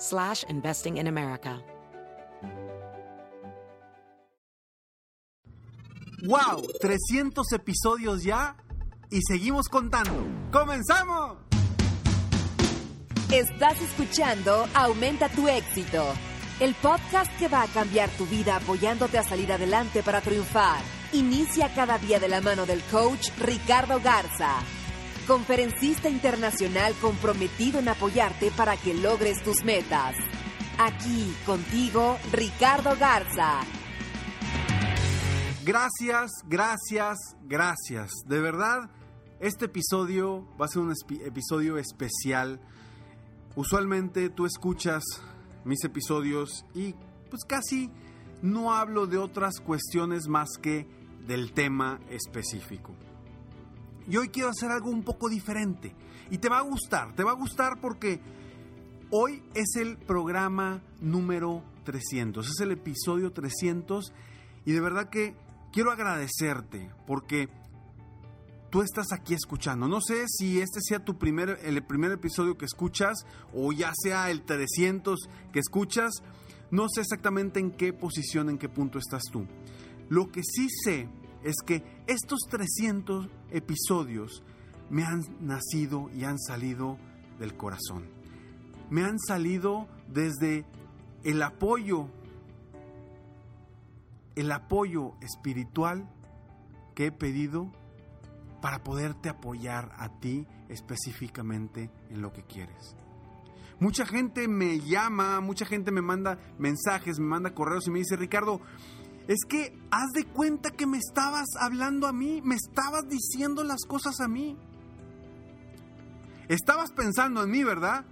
slash investing in America. ¡Wow! 300 episodios ya y seguimos contando. ¡Comenzamos! Estás escuchando Aumenta tu éxito, el podcast que va a cambiar tu vida apoyándote a salir adelante para triunfar. Inicia cada día de la mano del coach Ricardo Garza, conferencista internacional comprometido en apoyarte para que logres tus metas. Aquí contigo, Ricardo Garza. Gracias, gracias, gracias. De verdad, este episodio va a ser un episodio especial. Usualmente tú escuchas mis episodios y pues casi no hablo de otras cuestiones más que del tema específico. Y hoy quiero hacer algo un poco diferente. Y te va a gustar, te va a gustar porque hoy es el programa número 300, es el episodio 300 y de verdad que quiero agradecerte porque tú estás aquí escuchando. No sé si este sea tu primer, el primer episodio que escuchas o ya sea el 300 que escuchas. No sé exactamente en qué posición, en qué punto estás tú. Lo que sí sé es que estos 300 episodios me han nacido y han salido del corazón. Me han salido desde el apoyo, el apoyo espiritual que he pedido para poderte apoyar a ti específicamente en lo que quieres. Mucha gente me llama, mucha gente me manda mensajes, me manda correos y me dice, Ricardo, es que haz de cuenta que me estabas hablando a mí, me estabas diciendo las cosas a mí. Estabas pensando en mí, ¿verdad?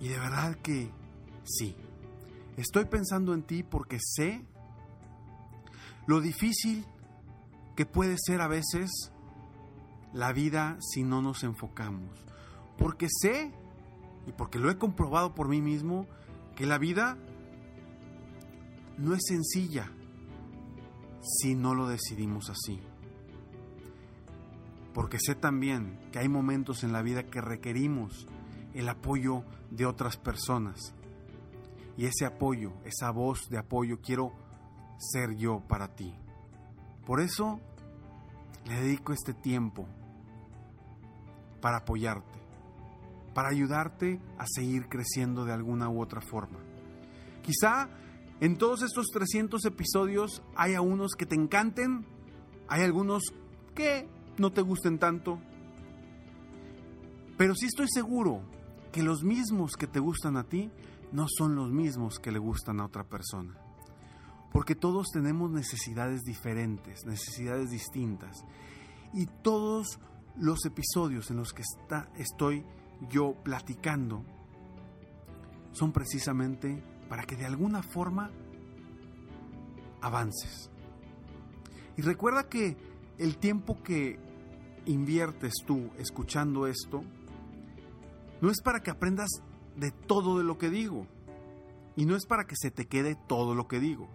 Y de verdad que sí. Estoy pensando en ti porque sé lo difícil que puede ser a veces la vida si no nos enfocamos. Porque sé, y porque lo he comprobado por mí mismo, que la vida no es sencilla si no lo decidimos así. Porque sé también que hay momentos en la vida que requerimos el apoyo de otras personas. Y ese apoyo, esa voz de apoyo, quiero ser yo para ti. Por eso le dedico este tiempo para apoyarte, para ayudarte a seguir creciendo de alguna u otra forma. Quizá en todos estos 300 episodios haya unos que te encanten, hay algunos que no te gusten tanto, pero sí estoy seguro que los mismos que te gustan a ti no son los mismos que le gustan a otra persona. Porque todos tenemos necesidades diferentes, necesidades distintas. Y todos los episodios en los que está, estoy yo platicando son precisamente para que de alguna forma avances. Y recuerda que el tiempo que inviertes tú escuchando esto no es para que aprendas de todo de lo que digo y no es para que se te quede todo lo que digo.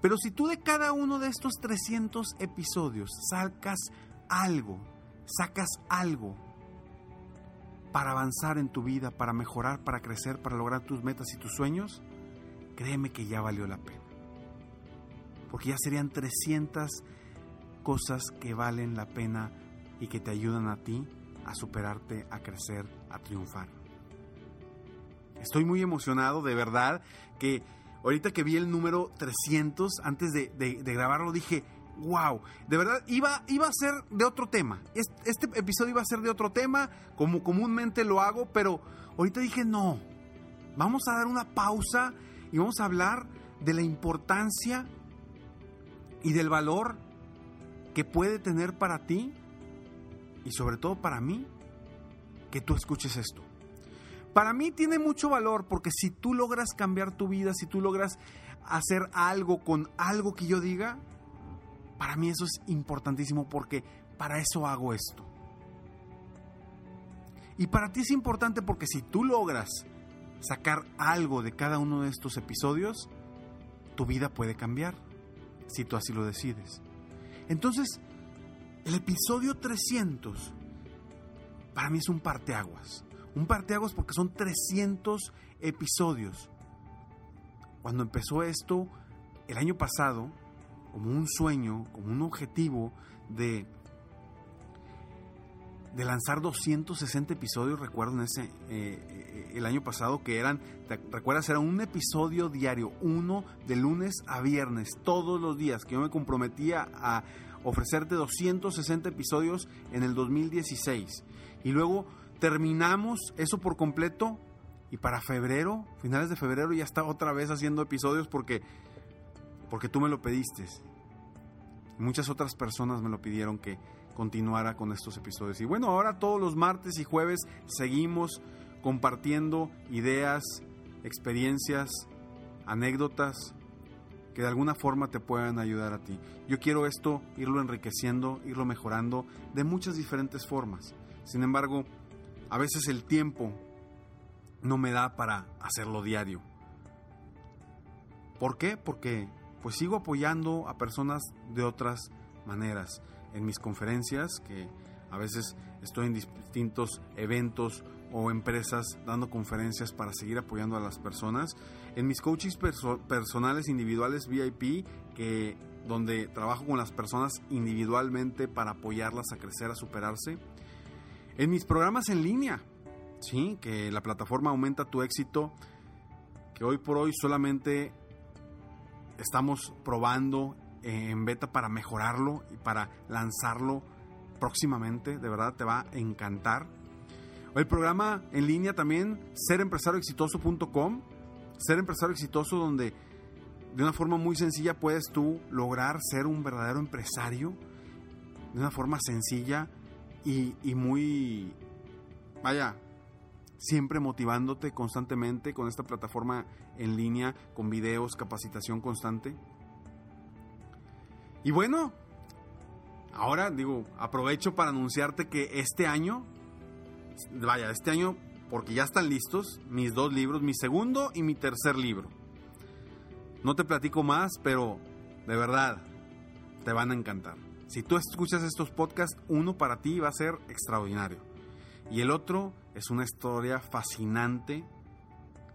Pero si tú de cada uno de estos 300 episodios sacas algo, sacas algo para avanzar en tu vida, para mejorar, para crecer, para lograr tus metas y tus sueños, créeme que ya valió la pena. Porque ya serían 300 cosas que valen la pena y que te ayudan a ti a superarte, a crecer, a triunfar. Estoy muy emocionado, de verdad, que ahorita que vi el número 300, antes de, de grabarlo, dije, wow, de verdad iba, iba a ser de otro tema. Este, episodio iba a ser de otro tema, como comúnmente lo hago, pero ahorita dije no. Vamos a dar una pausa y vamos a hablar de la importancia y del valor que puede tener para ti y sobre todo para mí que tú escuches esto. Para mí tiene mucho valor porque si tú logras cambiar tu vida, si tú logras hacer algo con algo que yo diga, para mí eso es importantísimo porque para eso hago esto. Y para ti es importante porque si tú logras sacar algo de cada uno de estos episodios, tu vida puede cambiar, si tú así lo decides. Entonces, el episodio 300 para mí es un parteaguas. Un parteaguas porque son 300 episodios. Cuando empezó esto, el año pasado, como un sueño, como un objetivo de, de lanzar 260 episodios, recuerdo en ese, eh, el año pasado que eran, ¿te recuerdas? Era un episodio diario, uno de lunes a viernes, todos los días, que yo me comprometía a ofrecerte 260 episodios en el 2016. Y luego terminamos eso por completo y para febrero, finales de febrero ya está otra vez haciendo episodios porque porque tú me lo pediste. Muchas otras personas me lo pidieron que continuara con estos episodios. Y bueno, ahora todos los martes y jueves seguimos compartiendo ideas, experiencias, anécdotas que de alguna forma te puedan ayudar a ti. Yo quiero esto irlo enriqueciendo, irlo mejorando de muchas diferentes formas. Sin embargo, a veces el tiempo no me da para hacerlo diario. ¿Por qué? Porque pues sigo apoyando a personas de otras maneras. En mis conferencias, que a veces estoy en distintos eventos o empresas dando conferencias para seguir apoyando a las personas. En mis coaches personales individuales VIP, que donde trabajo con las personas individualmente para apoyarlas a crecer, a superarse. En mis programas en línea, sí, que la plataforma aumenta tu éxito, que hoy por hoy solamente estamos probando en beta para mejorarlo y para lanzarlo próximamente. De verdad te va a encantar. El programa en línea también, serempresarioexitoso.com. Ser empresario exitoso donde de una forma muy sencilla puedes tú lograr ser un verdadero empresario. De una forma sencilla y, y muy, vaya, siempre motivándote constantemente con esta plataforma en línea, con videos, capacitación constante. Y bueno, ahora digo, aprovecho para anunciarte que este año, vaya, este año, porque ya están listos mis dos libros, mi segundo y mi tercer libro. No te platico más, pero de verdad, te van a encantar. Si tú escuchas estos podcasts, uno para ti va a ser extraordinario. Y el otro es una historia fascinante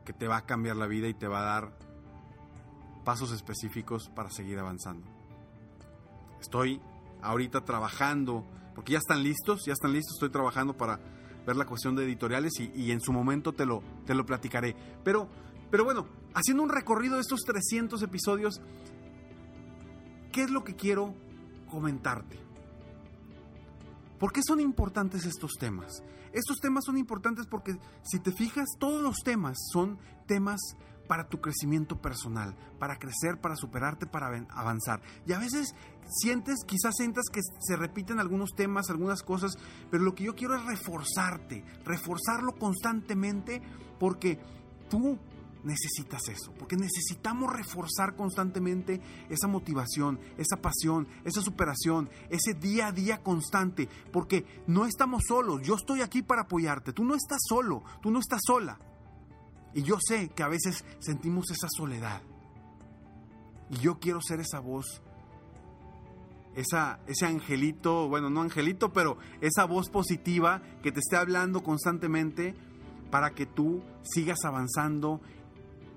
que te va a cambiar la vida y te va a dar pasos específicos para seguir avanzando. Estoy ahorita trabajando, porque ya están listos, ya están listos, estoy trabajando para ver la cuestión de editoriales y, en su momento te lo, te lo platicaré. Pero, pero bueno, haciendo un recorrido de estos 300 episodios, ¿qué es lo que quiero comentarte? ¿Por qué son importantes estos temas? Estos temas son importantes porque si te fijas, todos los temas son temas para tu crecimiento personal, para crecer, para superarte, para avanzar. Y a veces sientes, quizás sientas que se repiten algunos temas, algunas cosas, pero lo que yo quiero es reforzarte, reforzarlo constantemente porque tú necesitas eso, porque necesitamos reforzar constantemente esa motivación, esa pasión, esa superación, ese día a día constante, porque no estamos solos, yo estoy aquí para apoyarte, tú no estás solo, tú no estás sola. Y yo sé que a veces sentimos esa soledad. Y yo quiero ser esa voz, esa, ese angelito, bueno, no angelito, pero esa voz positiva que te esté hablando constantemente para que tú sigas avanzando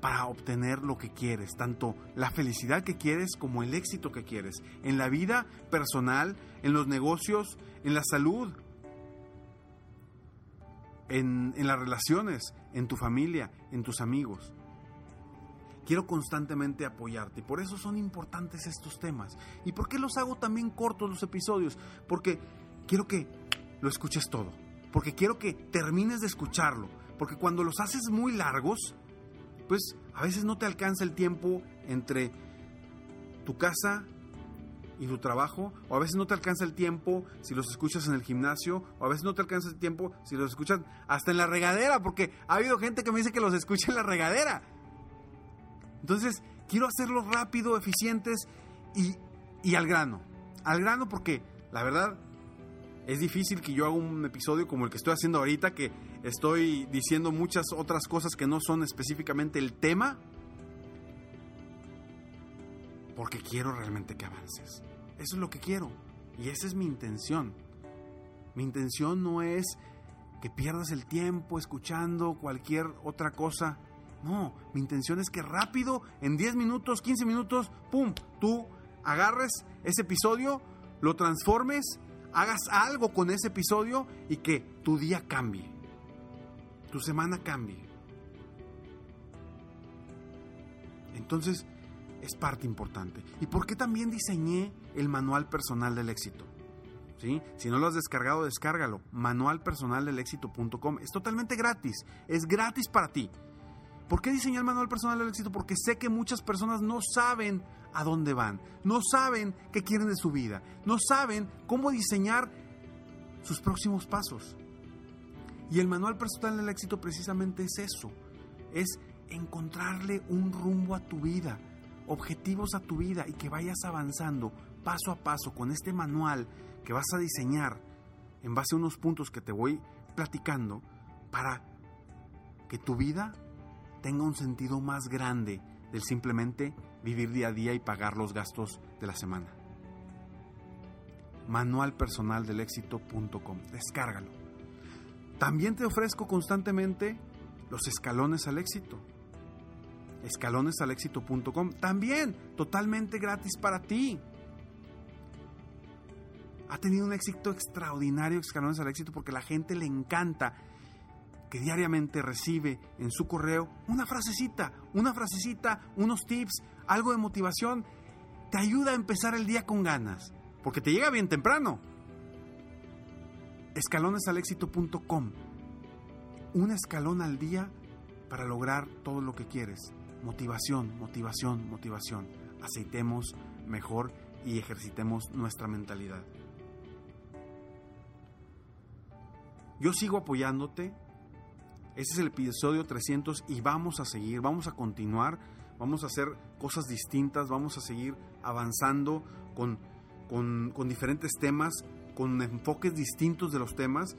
para obtener lo que quieres, tanto la felicidad que quieres como el éxito que quieres, en la vida personal, en los negocios, en la salud, en, las relaciones, en tu familia, en tus amigos. quiero constantemente apoyarte. Y por eso son importantes estos temas. ¿Y por qué los hago también cortos los episodios? Porque quiero que lo escuches todo. Porque quiero que termines de escucharlo. Porque cuando los haces muy largos, pues a veces no te alcanza el tiempo entre tu casa y tu trabajo, o a veces no te alcanza el tiempo si los escuchas en el gimnasio, o a veces no te alcanza el tiempo si los escuchas hasta en la regadera, porque ha habido gente que me dice que los escucha en la regadera. Entonces, quiero hacerlos rápido, eficientes y, y al grano. Al grano porque, la verdad, es difícil que yo haga un episodio como el que estoy haciendo ahorita, que estoy diciendo muchas otras cosas que no son específicamente el tema, porque quiero realmente que avances. Eso es lo que quiero. Y esa es mi intención. Mi intención no es que pierdas el tiempo escuchando cualquier otra cosa. No, mi intención es que rápido, en 10 minutos, 15 minutos, ¡pum!, tú agarres ese episodio, lo transformes, hagas algo con ese episodio y que tu día cambie, tu semana cambie. Entonces, es parte importante. ¿Y por qué también diseñé el manual personal del éxito? ¿Sí? Si no lo has descargado, descárgalo. Manualpersonaldelexito.com. Es totalmente gratis. Es gratis para ti. ¿Por qué diseñé el manual personal del éxito? Porque sé que muchas personas no saben a dónde van, no saben qué quieren de su vida, no saben cómo diseñar sus próximos pasos. Y el manual personal del éxito precisamente es eso, es encontrarle un rumbo a tu vida, objetivos a tu vida y que vayas avanzando paso a paso con este manual que vas a diseñar en base a unos puntos que te voy platicando para que tu vida tenga un sentido más grande del simplemente vivir día a día y pagar los gastos de la semana. Manualpersonaldelexito.com. Descárgalo. También te ofrezco constantemente los escalones al éxito escalonesalexito.com, también totalmente gratis para ti. Ha tenido un éxito extraordinario Escalones al Éxito porque la gente le encanta que diariamente recibe en su correo una frasecita, una frasecita, unos tips, algo de motivación. Te ayuda a empezar el día con ganas, porque te llega bien temprano. Escalonesalexito.com. Un escalón al día para lograr todo lo que quieres. Motivación, motivación, motivación. Aceitemos mejor y ejercitemos nuestra mentalidad. Yo sigo apoyándote. Este es el episodio 300 y vamos a seguir, vamos a continuar, vamos a hacer cosas distintas, vamos a seguir avanzando con, con, con diferentes temas, con enfoques distintos de los temas.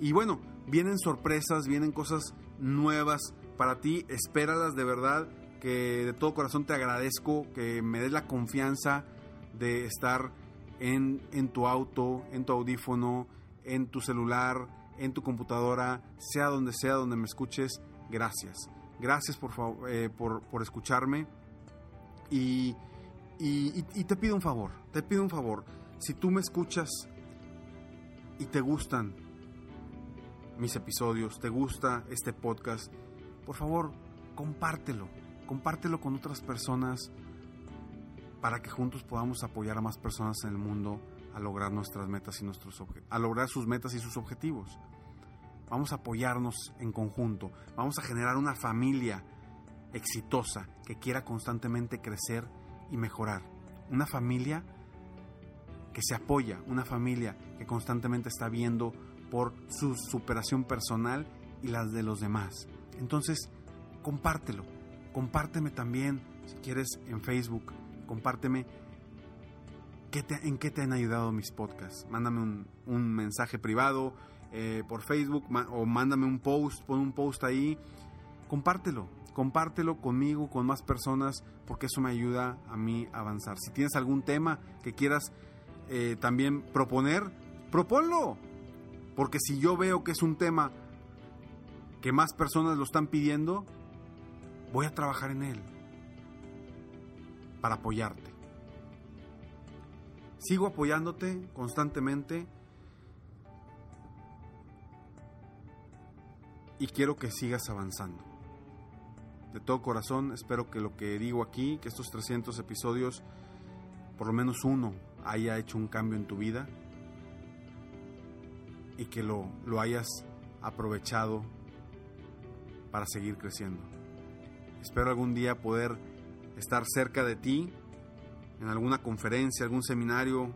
Y bueno, vienen sorpresas, vienen cosas nuevas para ti, espéralas de verdad que de todo corazón te agradezco que me des la confianza de estar en, en tu auto, en tu audífono, en tu celular, en tu computadora, sea donde sea donde me escuches. Gracias. Gracias por, eh, por, por escucharme. Y, y, y, te pido un favor, te pido un favor. Si tú me escuchas y te gustan mis episodios, te gusta este podcast, por favor, compártelo compártelo con otras personas para que juntos podamos apoyar a más personas en el mundo a lograr nuestras metas y nuestros a lograr sus metas y sus objetivos. Vamos a apoyarnos en conjunto, vamos a generar una familia exitosa que quiera constantemente crecer y mejorar. Una familia que se apoya, una familia que constantemente está viendo por su superación personal y las de los demás. Entonces, compártelo, compárteme también, si quieres, en Facebook, compárteme en qué te han ayudado mis podcasts. Mándame un, mensaje privado eh, por Facebook o mándame un post, pon un post ahí. Compártelo, compártelo conmigo, con más personas, porque eso me ayuda a mí a avanzar. Si tienes algún tema que quieras eh, también proponer, proponlo. Porque si yo veo que es un tema que más personas lo están pidiendo, voy a trabajar en él para apoyarte. Sigo apoyándote constantemente y quiero que sigas avanzando. de todo corazón, espero que lo que digo aquí, que estos 300 episodios, por lo menos uno haya hecho un cambio en tu vida y que lo, lo hayas aprovechado para seguir creciendo. Espero algún día poder estar cerca de ti en alguna conferencia, algún seminario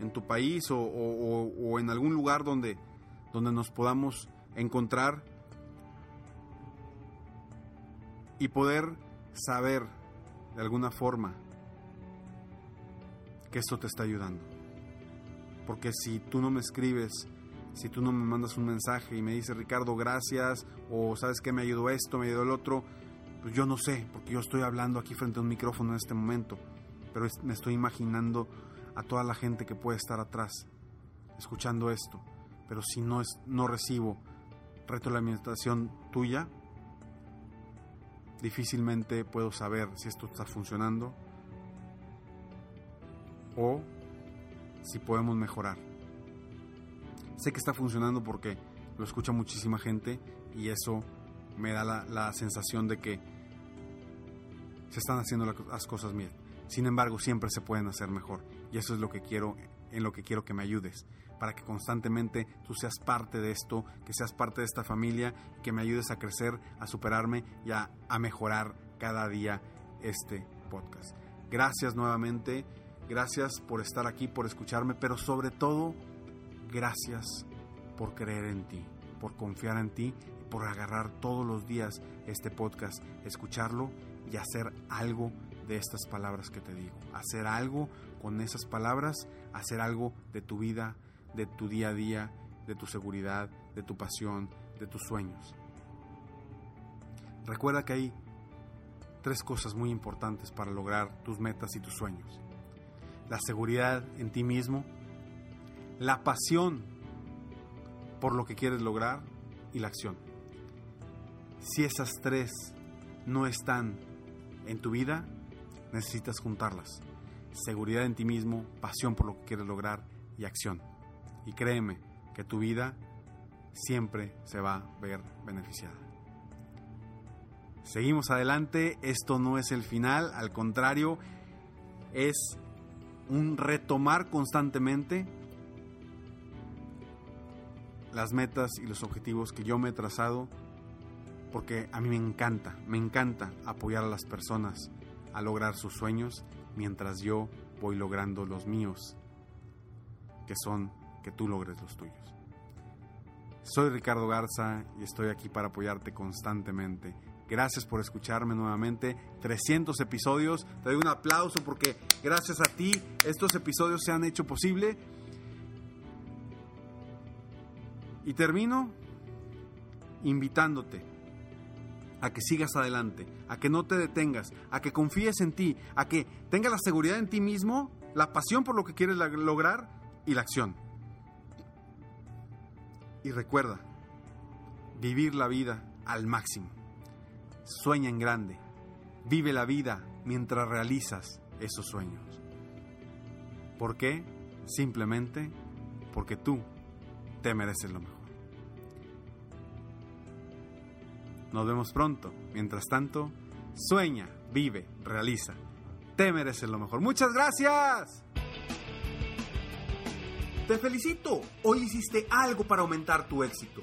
en tu país o, o en algún lugar donde, donde nos podamos encontrar y poder saber de alguna forma que esto te está ayudando. Porque si tú no me escribes, si tú no me mandas un mensaje y me dices, Ricardo, gracias, o sabes que me ayudó esto, me ayudó el otro, pues yo no sé, porque yo estoy hablando aquí frente a un micrófono en este momento, pero me estoy imaginando a toda la gente que puede estar atrás, escuchando esto. Pero si no, es, no recibo retroalimentación tuya, difícilmente puedo saber si esto está funcionando o si podemos mejorar. Sé que está funcionando porque lo escucha muchísima gente y eso me da la, sensación de que se están haciendo las cosas bien. Sin embargo, siempre se pueden hacer mejor y eso es lo que quiero en lo que quiero que me ayudes para que constantemente tú seas parte de esto, que seas parte de esta familia, que me ayudes a crecer, a superarme y a, a mejorar cada día este podcast. Gracias nuevamente, gracias por estar aquí, por escucharme, pero sobre todo, gracias por creer en ti, por confiar en ti por agarrar todos los días este podcast, escucharlo y hacer algo de estas palabras que te digo. Hacer algo con esas palabras, hacer algo de tu vida de tu día a día, de tu seguridad, de tu pasión, de tus sueños. Recuerda que hay tres cosas muy importantes para lograr tus metas y tus sueños. La seguridad en ti mismo, la pasión por lo que quieres lograr y la acción. Si esas tres no están en tu vida, necesitas juntarlas. Seguridad en ti mismo, pasión por lo que quieres lograr y acción y créeme que tu vida siempre se va a ver beneficiada. Seguimos adelante, esto no es el final, al contrario, es un retomar constantemente las metas y los objetivos que yo me he trazado, porque a mí me encanta, me encanta apoyar a las personas a lograr sus sueños mientras yo voy logrando los míos, que son que tú logres los tuyos. Soy Ricardo Garza y estoy aquí para apoyarte constantemente. Gracias por escucharme nuevamente. 300 episodios. Te doy un aplauso porque gracias a ti estos episodios se han hecho posible. Y termino invitándote a que sigas adelante, a que no te detengas, a que confíes en ti, a que tengas la seguridad en ti mismo, la pasión por lo que quieres lograr y la acción. Y recuerda, vivir la vida al máximo. Sueña en grande. Vive la vida mientras realizas esos sueños. ¿Por qué? Simplemente porque tú te mereces lo mejor. Nos vemos pronto. Mientras tanto, sueña, vive, realiza. Te mereces lo mejor. Muchas gracias. Te felicito, hoy hiciste algo para aumentar tu éxito.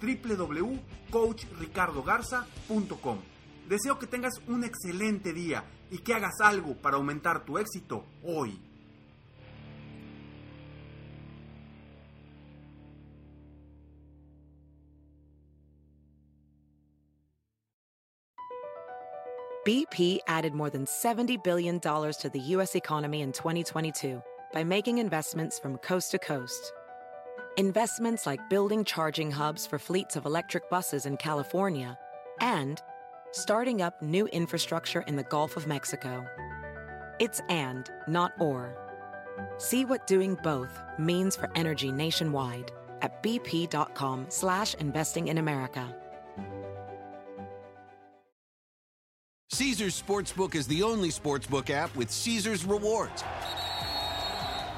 www.coachricardogarza.com. Deseo que tengas un excelente día y que hagas algo para aumentar tu éxito hoy. BP added more than $70 billion to the U.S. economy in 2022 by making investments from coast to coast. Investments like building charging hubs for fleets of electric buses in California, and starting up new infrastructure in the Gulf of Mexico. It's and, not or. See what doing both means for energy nationwide at bp.com slash investing in America. Caesars Sportsbook is the only sportsbook app with Caesars rewards.